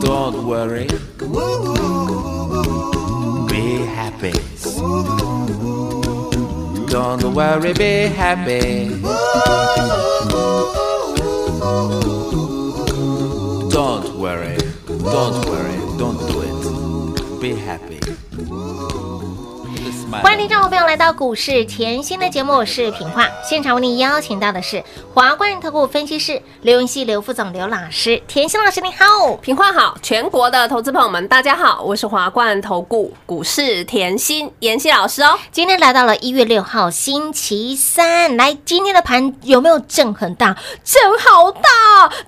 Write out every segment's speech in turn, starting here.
Don't worry. Be happy. Don't worry, be happy. Don't worry. Don't worry. Don't do it. Be happy. 欢迎听众朋友来到股市甜心的节目，我是品化。现场为您邀请到的是华冠投顾分析师刘云熙、刘副总、刘老师。甜心老师你好，平化好，全国的投资朋友们，大家好，我是华冠投顾股市甜心妍希老师哦。今天来到了一月六号星期三，来今天的盘有没有震很大？震好大！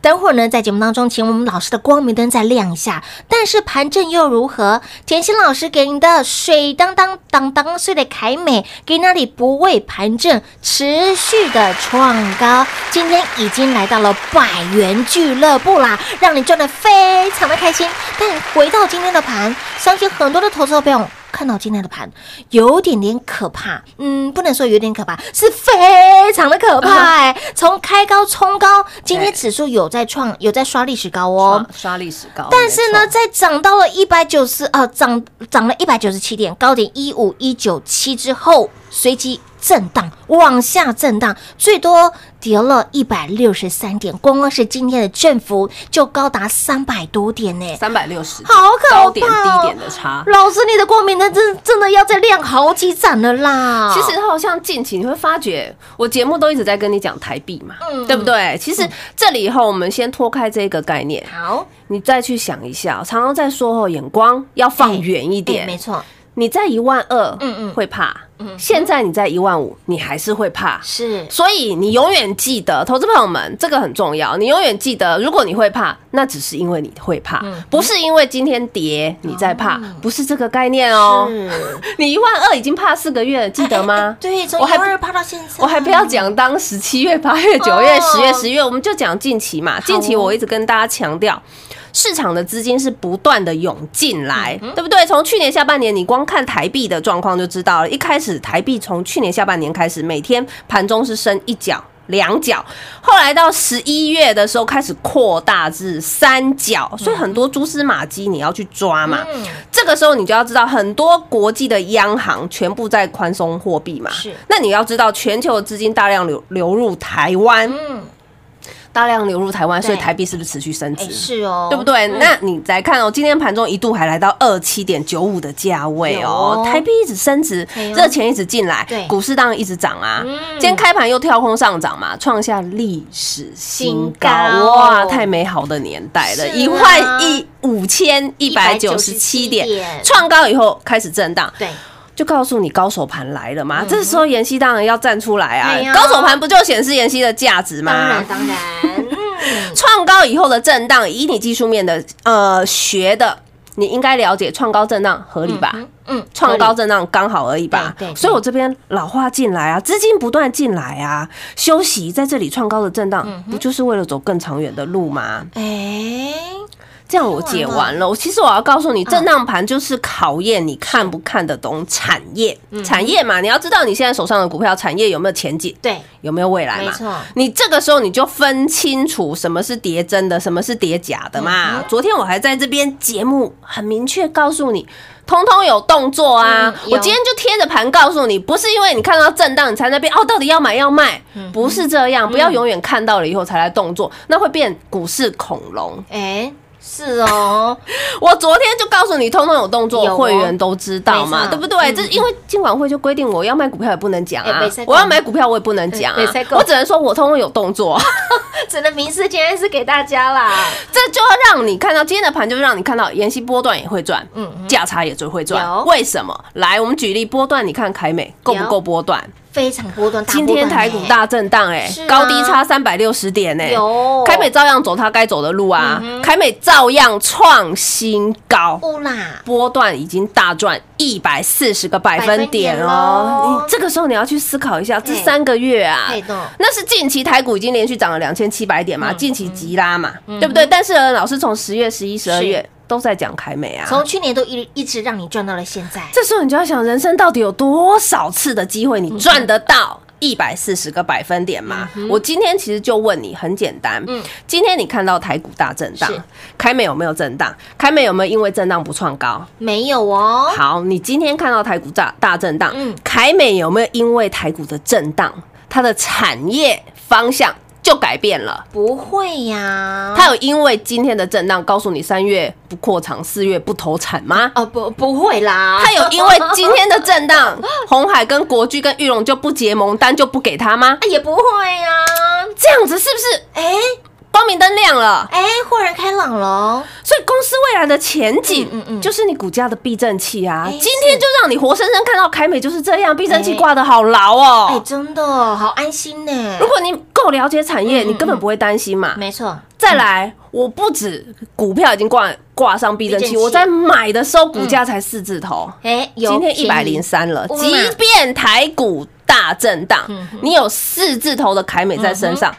等会儿呢，在节目当中，请我们老师的光明灯再亮一下。但是盘震又如何？甜心老师给您的水当当当当岁的凯美，给那里不畏盘震，持续的创高，今天已经来到了百元俱乐部啦，让你赚的非常的开心。但回到今天的盘，相信很多的投资者朋友。看到今天的盘有点点可怕，嗯，不能说有点可怕，是非常的可怕哎、从开高冲高，今天指数有在创，有在刷历史高哦。刷历史高，但是呢，在涨到了一百九十，呃，涨涨了一百九十七点，高点一五一九七之后，随即震荡，往下震荡，最多跌了一百六十三点，光光是今天的振幅就高达三百多点呢。三百六十，好可怕哦高点低点的差。老师，你的光明灯真真的要再亮好几盏了啦！其实好像近期你会发觉，我节目都一直在跟你讲台币嘛，嗯对不对？其实这里以后我们先脱开这个概念，好你再去想一下，常常在说后眼光要放远一哎点。没错，你在一万二，嗯嗯会怕，现在你在一万五，你还是会怕。是所以你永远记得，投资朋友们，这个很重要。你永远记得，如果你会怕，那只是因为你会怕，嗯不是因为今天跌你在怕，不是这个概念哦。是，你一万二已经怕四个月了，记得吗？对，从我还不一二趴到现在，我还不要讲当时七月、八月、九月、哦十月、十月，我们就讲近期嘛。近期我一直跟大家强调。市场的资金是不断的涌进来，嗯对不对？从去年下半年，你光看台币的状况就知道了。一开始台币从去年下半年开始，每天盘中是升一角。两角，后来到十一月的时候开始扩大至三角，所以很多蛛丝马迹你要去抓嘛。嗯这个时候你就要知道，很多国际的央行全部在宽松货币嘛。是那你要知道，全球的资金大量流流入台湾，嗯，大量流入台湾，所以台币是不是持续升值？哎是哦，对不对？嗯。那你再看哦，今天盘中一度还来到二七点九五的价位哦，台币一直升值哎呦，这钱一直进来，股市当然一直涨啊。嗯。今天开盘又跳空上涨嘛，创下历史新新高，高哇，太美好的年代了，一万一五千一百九十七点点，创高以后开始震荡，对，就告诉你高手盘来了嘛。这时候妍希当然要站出来啊哎，高手盘不就显示妍希的价值吗？当然当然，嗯，创高以后的震荡，以你技术面的呃学的，你应该了解创高震荡合理吧？嗯，创高震荡刚好而已吧对所以我这边老化进来啊，资金不断进来啊，休息在这里创高的震荡，不就是为了走更长远的路吗？哎，这样我解完了。我其实我要告诉你，震荡盘就是考验你看不看得懂产业，产业嘛，你要知道你现在手上的股票产业有没有前景，对，有没有未来嘛？你这个时候你就分清楚什么是叠真的，什么是叠假的嘛。嗯昨天我还在这边节目很明确告诉你。通通有动作啊！嗯我今天就贴着盘告诉你，不是因为你看到震荡你才那边哦，到底要买要卖，嗯不是这样，不要永远看到了以后才来动作，那会变股市恐龙。哎，是哦，我昨天就告诉你，通通有动作，会员都知道嘛，对不对？嗯这因为金管会就规定，我要卖股票也不能讲啊我要买股票我也不能讲我只能说我通通有动作。只能明示今天是给大家啦，这就要让你看到今天的盘，就是让你看到妍希波段也会赚，嗯嗯价差也最会赚。为什么？来，我们举例波段，你看凯美够不够波段？非常波段，大今天台股大震荡，哎高低差三百六十点，哎，有。凯美照样走它该走的路啊嗯，凯美照样创新高。乌啦，波段已经大赚一百四十个百分点哦，你这个时候你要去思考一下，这三个月啊，那是近期台股已经连续涨了两千七百点嘛，嗯近期急拉嘛，对不对？但是，老师从十月、十一、十二月都在讲凯美啊。从去年都一一直让你赚到了现在，这时候你就要想，人生到底有多少次的机会你赚得到？一百四十个百分点嘛，我今天其实就问你，很简单，嗯今天你看到台股大震荡，凯美有没有震荡？凯美有没有因为震荡不创高？没有哦，好，你今天看到台股大大震荡，嗯凯美有没有因为台股的震荡，它的产业方向就改变了？不会呀，他有因为今天的震荡告诉你三月不扩厂，四月不投产吗？哦不不会啦，他有因为今天的震荡，红海跟国巨跟玉龙就不结盟单就不给他吗？啊也不会呀，这样子是不是哎光明灯亮了？哎，豁然开朗喽，所以公司未来的前景，嗯嗯嗯。就是你股价的避震器啊。哎今天就让你活生生看到凯美就是这样，避震器哎。挂的好牢哦。哎真的好安心呢。如，果你够了解产业，嗯你根本不会担心嘛。没错，再来，我不止股票已经挂挂上避震器，我在买的时候股价才四字头，哎有今天一百零三了。即便台股大震荡你有四字头的凯美在身上，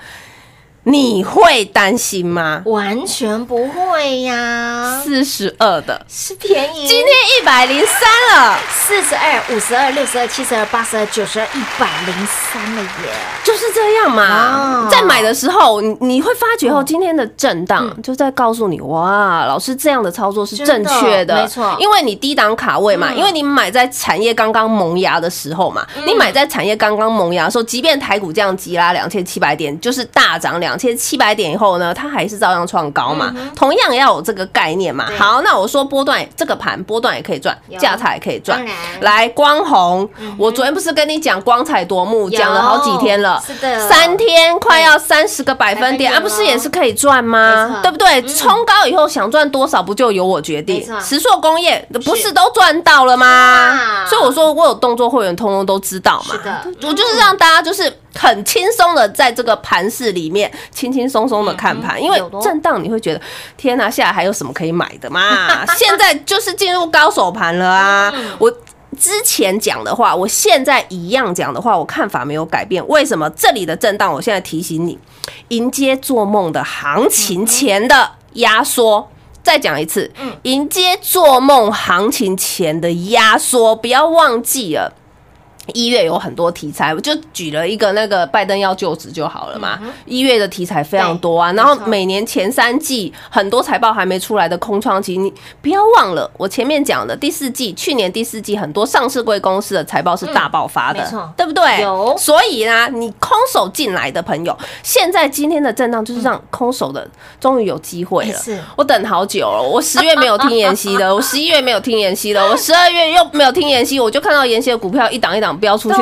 你会担心吗？完全不会呀，四十二的，是便宜。今天一百零三了，四十二、五十二、六十二、七十二、八十二、九十二、一百零三了耶！就是这样嘛。在买的时候，你你会发觉哦，今天的震荡就在告诉你，哇，老师这样的操作是正确的，没错。因为你低档卡位嘛，嗯。因为你买在产业刚刚萌芽的时候嘛，你买在产业刚刚萌芽的时候，即便台股这样急拉两千七百点，就是大涨两千七百点以后呢，它还是照样创高嘛，同样要有这个概念嘛。好，那我说波段这个盘波段也可以赚有，价差也可以赚。来，光红，我昨天不是跟你讲光彩夺目，有讲了好几天了，是的。三天快要三十个百分点，啊，不是也是可以赚没吗？对不对？冲高以后想赚多少，不就由我决定？石硕工业不是都赚到了吗？啊？所以我说我有动作会员，通通都知道嘛。是的。我就是让大家就是很轻松的在这个盘市里面轻轻松松的看盘，因为震荡你会觉得天哪，下来还有什么可以买的嘛？现在就是进入高手盘了啊！嗯我。之前讲的话，我现在一样讲的话，我看法没有改变。为什么这里的震荡？我现在提醒你，迎接做梦的行情前的压缩。再讲一次，迎接做梦行情前的压缩，不要忘记了。一月有很多题材，我就举了一个那个拜登要就职就好了嘛。一、月的题材非常多啊，然后每年前三季很多财报还没出来的空窗期，你不要忘了我前面讲的第四季，去年第四季很多上市贵公司的财报是大爆发的，嗯对不对？有所以呢，你空手进来的朋友，现在今天的震荡就是让空手的终于有机会了。我等好久了，我十月没有听妍希的，我十一月没有听妍希的，我十二月又没有听妍希，我就看到妍希的股票一档一档飙出去，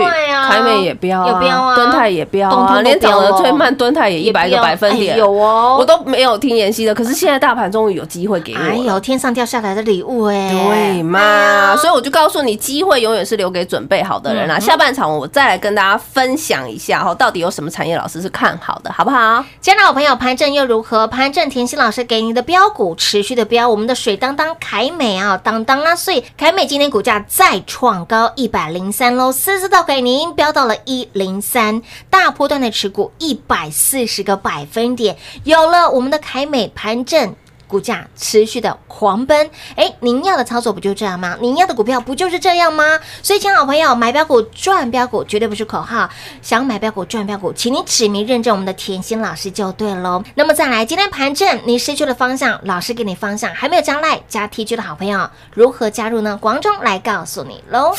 凯美也飙、啊，有飙啊敦泰也飙啊，通通都连涨得最慢，敦泰也一百个百分点，哎有哦我都没有听妍希的，可是现在大盘终于有机会给我了。哎呦，天上掉下来的礼物哎，对嘛？所以我就告诉你，机会永远是留给准备好的人啦。下半场我再来跟大家分享一下哈，到底有什么产业老师是看好的，好不好？亲爱的好朋友，盘正又如何？盘正甜心老师给你的标股持续的标，我们的水当当凯美啊，当当啊，所以凯美今天股价再创高一百零三喽，四字头给您标到了一零三，大波段的持股一百四十个百分点，有了我们的凯美盘正。股价持续的狂奔，哎，您要的操作不就这样吗？您要的股票不就是这样吗？所以，亲爱的好朋友，买标股赚标股绝对不是口号，想买标股赚标股，请你指名认证我们的甜心老师就对喽。那么再来，今天盘正你失去了方向，老师给你方向，还没有加赖加 T G 的好朋友，如何加入呢？广中来告诉你喽。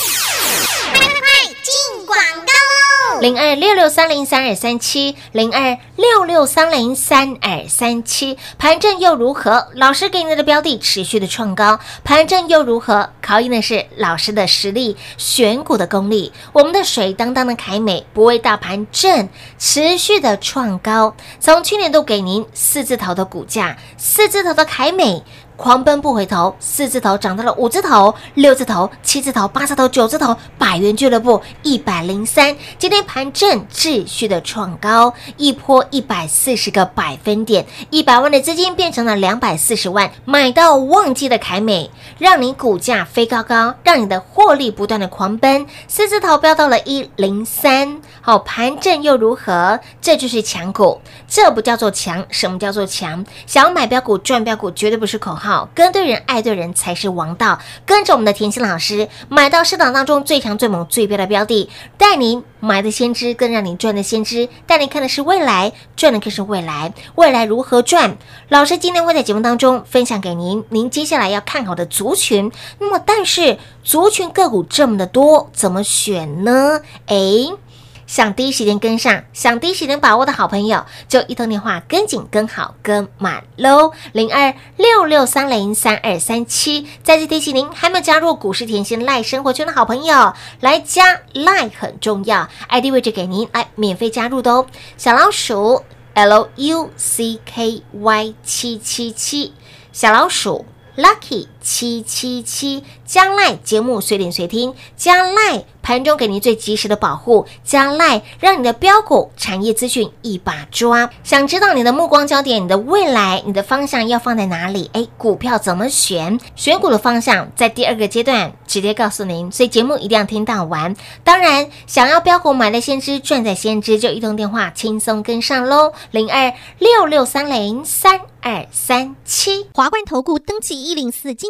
广告零二六六三零三二三七，零二六六三零三二三七，盘正又如何？老师给你的标的持续的创高，盘正又如何？考验的是老师的实力、选股的功力。我们的水当当的凯美不为大盘震，持续的创高，从去年度给您四字头的股价，四字头的凯美。狂奔不回头，四字头涨到了五字头、六字头、七字头、八字头、九字头，百元俱乐部一百零三，今天盘正秩序的创高，一波一百四十个百分点，一百万的资金变成了两百四十万，买到旺季的凯美，让你股价飞高高，让你的获利不断的狂奔，四字头飙到了一零三，好，盘正又如何？这就是强股，这不叫做强，什么叫做强？想要买标股赚标股，绝对不是口号。跟对人、爱对人才是王道。跟着我们的甜心老师，买到市场当中最强、最猛、最标的标的，带您买的先知，更让您赚的先知。带您看的是未来，赚的更是未来。未来如何赚？老师今天会在节目当中分享给您，您接下来要看好的族群。那么，但是族群个股这么的多，怎么选呢？诶。想第一时间跟上，想第一时间把握的好朋友，就一通电话跟紧、跟好、跟满喽！零二六六三零三二三七。再次提醒您，还没有加入股市甜心赖生活圈的好朋友，来加赖很重要，ID 位置给您，来免费加入的哦。小老鼠 L U C K Y 七七七，小老鼠 Lucky。七七七，将来节目随点随听，将来盘中给您最及时的保护，将来让你的标股产业资讯一把抓。想知道你的目光焦点，你的未来，你的方向要放在哪里？哎，股票怎么选？选股的方向在第二个阶段直接告诉您，所以节目一定要听到完。当然，想要标股买在先知，赚在先知，就一通电话轻松跟上喽，零二六六三零三二三七。华冠投顾登记一零四金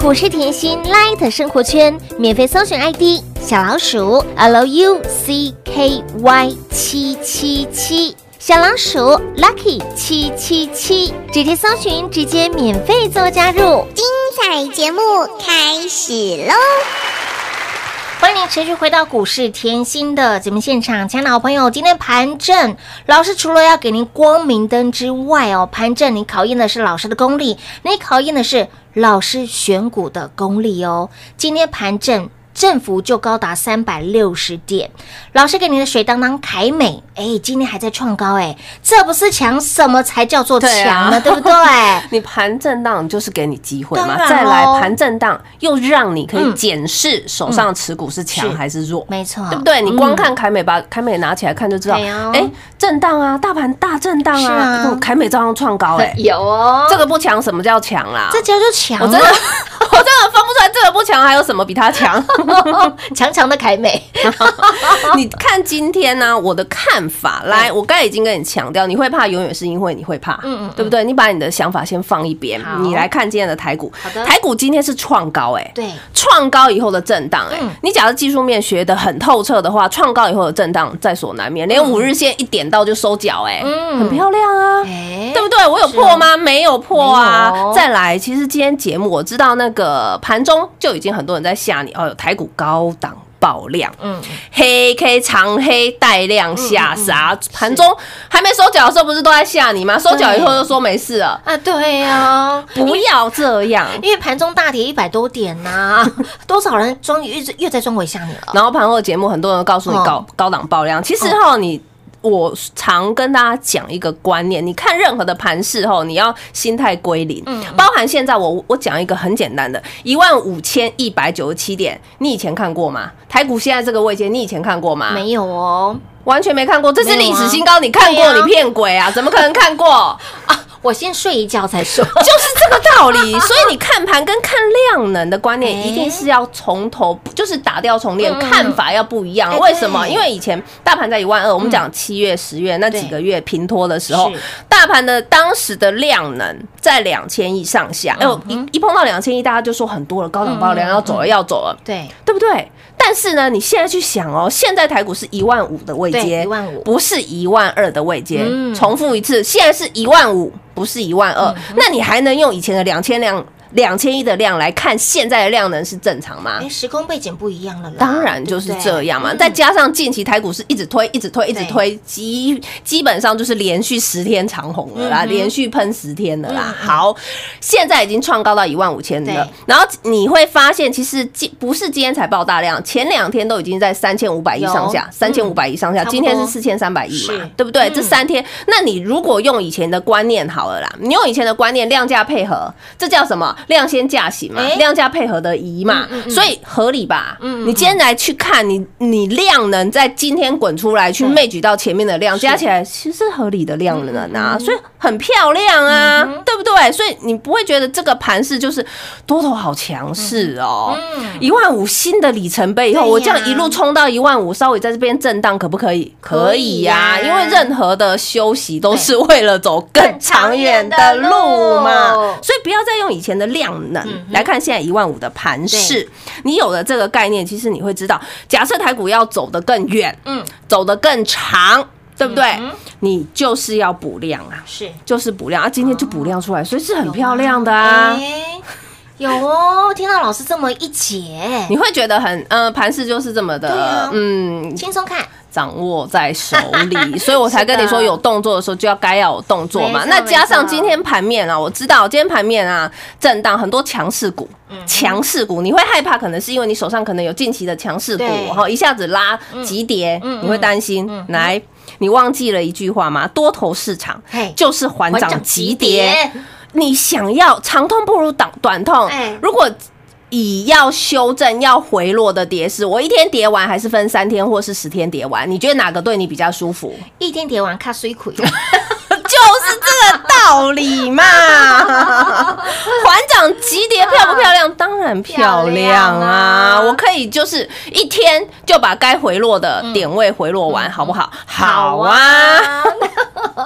股市甜心 Light 生活圈免费搜寻 ID 小老鼠 Lucky 七七七，小老鼠 Lucky 七七七，直接搜寻，直接免费做加入。精彩节目开始喽！欢迎你持续回到股市甜心的节目现场，亲爱的好朋友，今天盘正老师除了要给您光明灯之外哦，盘正你考验的是老师的功力，你考验的是老师选股的功力哦。今天盘正。振幅就高达三百六十点，老师给你的水当当凯美，哎，今天还在创高，哎，这不是强，什么才叫做强呢？对不对？你盘震荡就是给你机会嘛，再来咯盘震荡又让你可以嗯检视手上持股是强是还是弱。没错，对不对？你光嗯看凯美，把凯美拿起来看就知道，哎，震荡啊，大盘大震荡是啊凯美照样创高，哎，有哦，这个不强，什么叫强啦？这叫做强啊，我真的 我真的分不出来，这个不强还有什么比它强？强强的凯美，你看今天呢、我的看法，来，我刚才已经跟你强调，你会怕，永远是因为你会怕，嗯嗯嗯。对不对？你把你的想法先放一边，你来看今天的台股。好的，台股今天是创高，哎，对，创高以后的震荡，哎。嗯，你假如技术面学的很透彻的话，创高以后的震荡在所难免，连五日线一点到就收脚，哎，嗯。很漂亮啊。哎。对不对？我有破吗？没有破啊。再来，其实今天节目我知道那个盘中就已经很多人在吓你哦，有台股高档爆量，嗯，黑 K 长黑带量下杀，盘中还没收脚的时候不是都在吓你吗？收脚以后就说没事了，啊，对呀，不要这样。因为盘中大跌一百多点呐、多少人终于又又在中尾吓你了。然后盘后的节目很多人告诉你哦高高档爆量，其实哈你。我常跟大家讲一个观念，你看任何的盘势后，你要心态归零，嗯包含现在我我讲一个很简单的，一万五千一百九十七点，你以前看过吗？台股现在这个位阶，你以前看过吗？没有哦，完全没看过，这是历史新高，你看过？你骗鬼啊？怎么可能看过？啊，我先睡一觉再说。就是这个道理。所以你看盘跟看量能的观念，哎一定是要从头，就是打掉重练，嗯看法要不一样。哎为什么？因为以前大盘在一万二，我们讲七月、十月那几个月平拖的时候，大盘的当时的量能在两千亿上下。哎呦，一一碰到两千亿，大家就说很多了，高档爆量要走了，要走了。对，对不对？但是呢，你现在去想哦，现在台股是一万五的位对阶，15,000不是一万二的位阶。嗯重复一次，现在是一万五，不是一万二。那你还能用以前的两千量、两千亿的量来看现在的量能是正常吗？哎，时空背景不一样了啦。当然就是这样嘛，对对再加上近期台股是一直推、一直推、一直推，基基本上就是连续十天长红了啦，嗯连续喷十天了啦。好，现在已经创高到一万五千对。了，然后你会发现，其实今不是今天才爆大量，前两天都已经在三千五百亿上下，三千五百亿上下，今天是四千三百亿嘛，对不对？嗯。这三天，那你如果用以前的观念好了啦，你用以前的观念量价配合，这叫什么？量先价行嘛哎，量价配合的宜嘛，所以合理吧？你今天来去看你，你量能在今天滚出来去媚举到前面的量，加起来其实是合理的量能啊，所以很漂亮啊，对不对？所以你不会觉得这个盘势就是多头好强势哦，一万五新的里程碑以后，我这样一路冲到一万五，稍微在这边震荡，可不可以？可以呀。因为任何的休息都是为了走更长远的路嘛，所以不要再用以前的量能来看现在一万五的盘势。你有了这个概念，其实你会知道，假设台股要走得更远，嗯，走得更长，对不对？你就是要补量啊，是。就是补量啊，今天就补量出来，所以是很漂亮的啊。哎有哦，听到老师这么一解，你会觉得很，呃，盘势就是这么的啊，嗯，轻松看，掌握在手里，所以我才跟你说，有动作的时候就要该要有动作嘛。那加上今天盘面啊，我知道今天盘面啊震荡很多强势股，嗯强势股你会害怕，可能是因为你手上可能有近期的强势股对，然后一下子拉急跌，你会担心。来，你忘记了一句话吗？多头市场就是缓涨急急跌跌。你想要长痛不如短短痛哎，如果以要修正、要回落的跌势，我一天跌完还是分三天或是十天跌完？你觉得哪个对你比较舒服？一天跌完卡水亏，就是这个道理嘛。团长急跌漂不漂亮？当然漂亮！啊我可以就是一天就把该回落的点位回落完，好不好？好啊！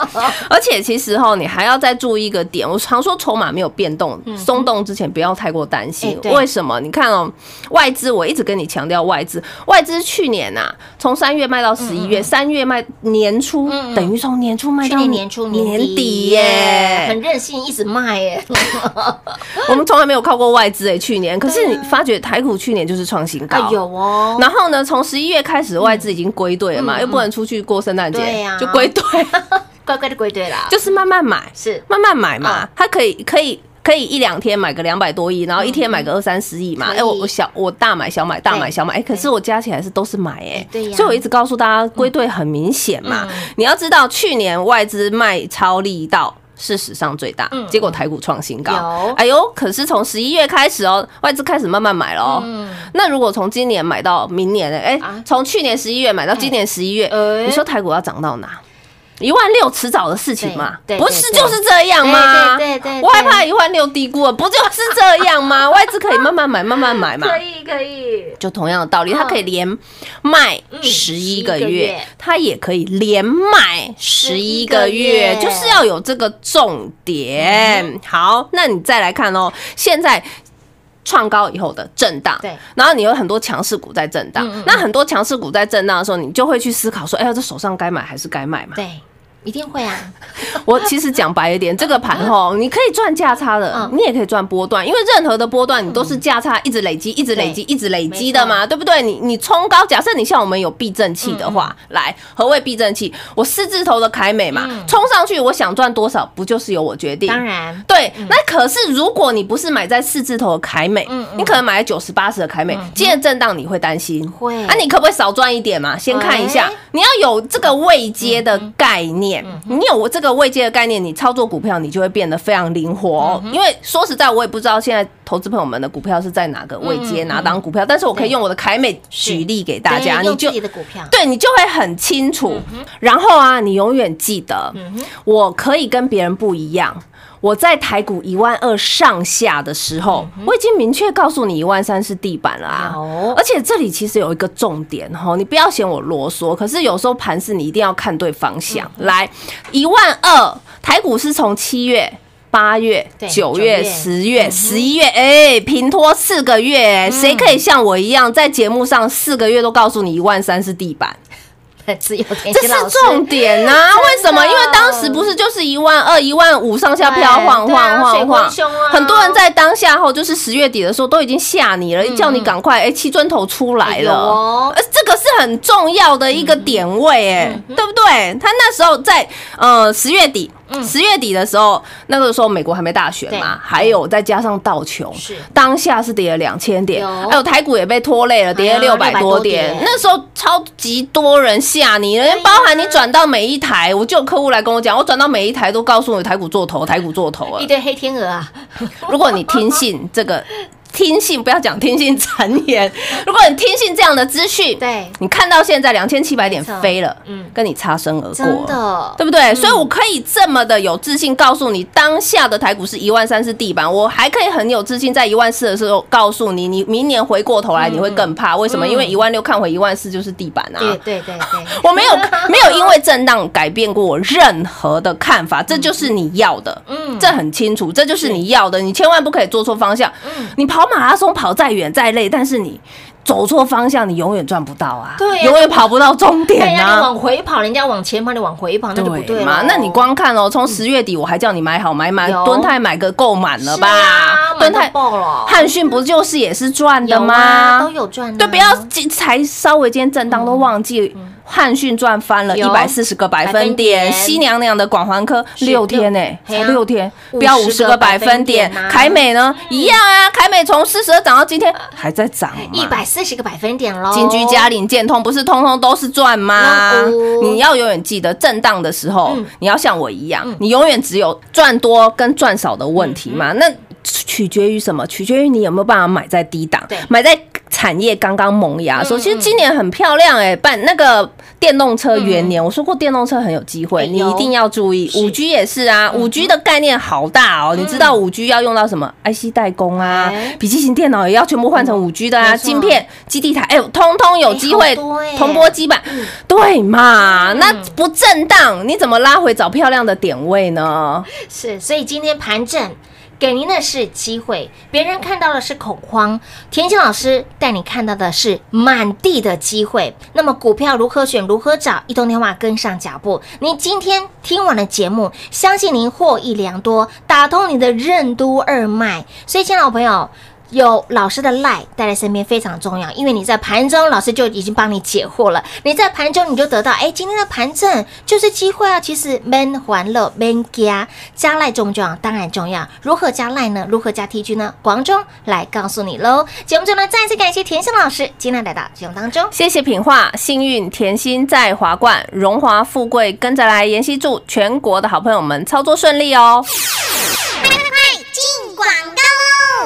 而且其实哈，你还要再注意一个点，我常说筹码没有变动、松动之前，不要太过担心。为什么？你看哦，外资我一直跟你强调外资，外资去年呐、从三月卖到十一月，三月卖年初，等于从年初卖到去年年初年底底耶。很。任性，一直卖耶，我们从来没有靠过外资哎，去年。可是你发觉台股去年就是创新高，啊有哦，然后呢，从十一月开始，外资已经归队了嘛，又不能出去过圣诞节，就归队，乖乖的归队啦，就是慢慢买，是慢慢买嘛嗯，它可以可以。可以一两天买个两百多亿，然后一天买个二三十亿嘛。哎、我我小我大买小买大买小买，哎、可是我加起来是都是买哎、所以我一直告诉大家，归队很明显嘛。嗯你要知道，去年外资卖超力道。是史上最大，结果台股创新高。哎呦，可是从十一月开始哦，外资开始慢慢买了哦。那如果从今年买到明年呢？哎从去年十一月买到今年十一月，哎你说台股要涨到哪？一万六迟早的事情嘛，不是就是这样吗？对对我害怕一万六低估了，不就是这样吗？外资可以慢慢买，慢慢买嘛。可以可以，就同样的道理，它可以连卖嗯十一个月月，它也可以连卖十一个月，11个月就是要有这个重点。好，那你再来看哦，现在。创高以后的震荡，对，然后你有很多强势股在震荡，那很多强势股在震荡的时候，你就会去思考说，哎呀，这手上该买还是该卖嘛？对，一定会啊，我其实讲白一点，这个盘吼，你可以赚价差的嗯，你也可以赚波段，因为任何的波段你都是价差一直累积、一直累积、一直累积的嘛，对不对？你你冲高，假设你像我们有避震器的话，来，何谓避震器？我四字头的凯美嘛，冲上去，我想赚多少，不就是由我决定？当然，对，那可是如果你不是买在四字头的凯美，你可能买在九十八十的凯美，今天震荡你会担心，会。啊，你可不可以少赚一点嘛？先看一下哎，你要有这个未接的概念，你有这个位阶的概念，你操作股票你就会变得非常灵活哦。因为说实在，我也不知道现在投资朋友们的股票是在哪个位阶哪档股票，但是我可以用我的凯美举例给大家，你就自己的股票，对你就会很清楚。然后啊，你永远记得，我可以跟别人不一样。我在台股一万二上下的时候，我已经明确告诉你一万三是地板了啊有！而且这里其实有一个重点哈，你不要嫌我啰嗦，可是有时候盘势你一定要看对方向。来，一万二，台股是从七月。八月、九月、九月十月、十一月，哎，平拖四个月，谁可以像我一样在节目上四个月都告诉你一万三是地板？只有田这是心老师重点呐、为什么？因为当时不是就是一万二、一万五上下飘晃晃晃很多人在当下后，就是十月底的时候都已经吓你了，叫你赶快哎，七尊头出来了。哦呃，这个是很重要的一个点位，哎，对不对？他那时候在呃十月底。十月底的时候，那个时候美国还没大选嘛，还有再加上道琼，是。当下是跌了两千点，还有台股也被拖累了，跌了六百多点。那时候超级多人吓你，人家包含你转到每一台，我就有客户来跟我讲，我转到每一台都告诉我台股做头，台股做头啊一。堆黑天鹅啊，如果你听信这个。听信不要讲听信谗言，如果你听信这样的资讯，对。你看到现在两千七百点飞了，嗯。跟你擦身而过，真的。对不对？所以我可以这么的有自信告诉你，当下的台股是一万三是地板，我还可以很有自信在一万四的时候告诉你，你明年回过头来你会更怕，为什么？因为一万六看回一万四就是地板啊。对对对对，我没有没有因为震荡改变过我任何的看法，这就是你要的，嗯这很清楚，这就是你要的，你千万不可以做错方向。嗯你跑马拉松跑再远再累，但是你走错方向，你永远赚不到啊，对呀永远跑不到终点啊。家你往回跑，人家往前跑，你往回跑，那就不对了嘛？那你光看哦，从十月底我还叫你买好买满，有敦泰买个够满了吧啊吧？敦满泰爆了汉讯不就是也是赚的吗啊，都？有赚啊，对，不要今才稍微今天震荡都忘记。汉讯赚翻了一百四十个百分点点，西娘娘的广环科六天呢，六才六天50飙五十个百分点。凯美呢？一样啊，凯美从四十二涨到今天还在涨，一百四十个百分点喽，金居嘉领建通不是通通都是赚吗？你要永远记得，震荡的时候嗯，你要像我一样，你永远只有赚多跟赚少的问题嗯嘛。那取决于什么？取决于你有没有办法买在低档对，买在产业刚刚萌芽的时候。嗯其实今年很漂亮哎，办那个电动车元年，我说过电动车很有机会，你一定要注意。五 G 也是啊，五 G 的概念好大哦。你知道五 G 要用到什么？IC 代工啊哎，笔记型电脑也要全部换成五 G 的啊，晶片、基地台，哎呦，通通有机会哎好多哎铜箔基板，对嘛？那不震荡，你怎么拉回找漂亮的点位呢？是，所以今天盘正。给您的是机会，别人看到的是恐慌，田心老师带你看到的是满地的机会。那么股票如何选，如何找？一通电话跟上脚步。您今天听完了节目，相信您获益良多，打通你的任督二脉。所以，亲爱的朋友。有老师的赖带在身边非常重要，因为你在盘中，老师就已经帮你解惑了。你在盘中你就得到，哎，今天的盘正就是机会啊！其实 man 还乐 man 加加赖重不重要？当然重要。如何加赖呢？如何加 T G 呢？广中来告诉你喽。节目中呢，再次感谢甜心老师今天来到节目当中。谢谢品画，幸运甜心在华冠，荣华富贵跟着来。妍希祝全国的好朋友们操作顺利哦。快进广告喽！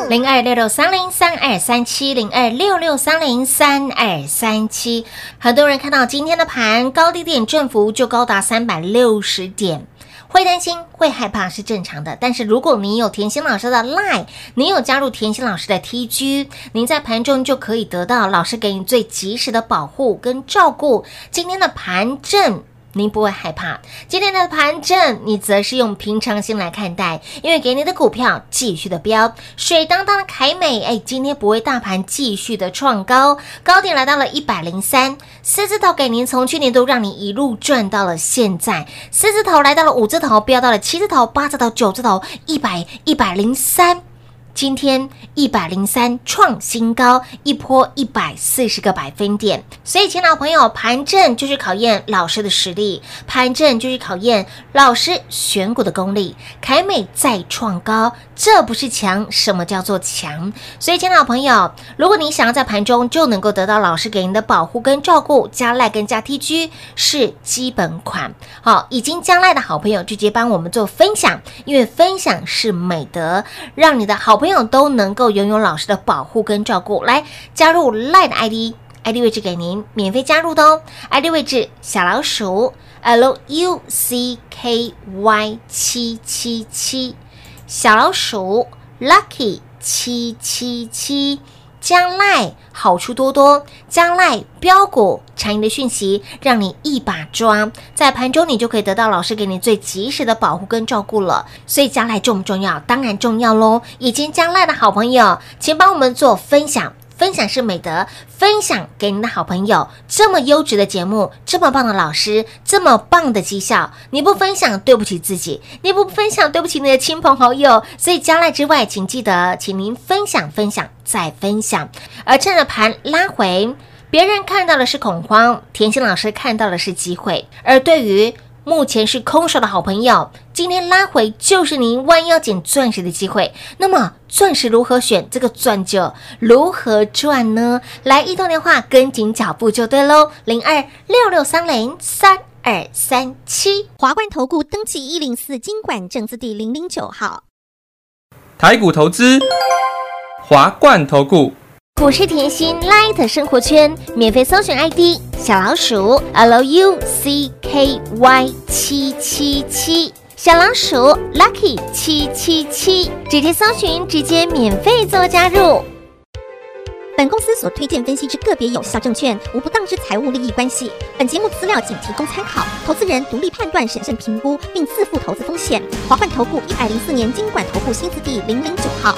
零二六六三零三二三七零二六六三零三二三七，很多人看到今天的盘高低点振幅就高达三百六十点。会担心、会害怕是正常的，但是如果你有甜心老师的 Line，你有加入甜心老师的 TG，您在盘中就可以得到老师给你最及时的保护跟照顾。今天的盘正。您不会害怕，今天的盘正，你则是用平常心来看待，因为给你的股票继续的飙，水当当的凯美，哎，今天不会大盘继续的创高，高点来到了一百零三，四字头给您从去年都让你一路赚到了现在，四字头来到了五字头，飙到了七字头、八字头、九字头，一百一百零三。今天一百零三创新高，一波一百四十个百分点。所以，亲爱的朋友，盘正就是考验老师的实力，盘正就是考验老师选股的功力。凯美再创高，这不是强，什么叫做强？所以，亲爱的朋友，如果你想要在盘中就能够得到老师给您的保护跟照顾，加赖跟加 TG 是基本款。好，已经加赖的好朋友直接帮我们做分享，因为分享是美德，让你的好朋友朋友都能够拥有老师的保护跟照顾。来加入 line ID。ID 位置给您免费加入的哦，ID 位置小老鼠 L U C K Y 七七七，小老鼠 Lucky 七七七。将来好处多多，将来标股产业的讯息，让你一把抓，在盘中你就可以得到老师给你最及时的保护跟照顾了。所以将来重不重要？当然重要喽！已经将来的好朋友，请帮我们做分享。分享是美德，分享给您的好朋友。这么优质的节目，这么棒的老师，这么棒的绩效，你不分享对不起自己，你不分享对不起你的亲朋好友。所以加赖之外，请记得，请您分享分享再分享。而趁着盘拉回，别人看到的是恐慌，甜心老师看到的是机会。而对于目前是空手的好朋友，今天拉回就是您弯腰捡钻石的机会。那么钻石如何选？这个钻就如何赚呢？来，一通电话跟紧脚步就对喽，零二六六三零三二三七。华冠投顾登记一零四经管证字第零零九号。台股投资，华冠投顾。股市甜心 Light 生活圈免费搜寻 ID 小老鼠 Lucky 七七七，小老鼠 Lucky 七七七，直接搜寻，直接免费做加入。本公司所推荐分析之个别有效证券，无不当之财务利益关系。本节目资料仅提供参考，投资人独立判断、审慎评估，并自负投资风险。华冠投顾一百零四年经管投顾新字第零零九号。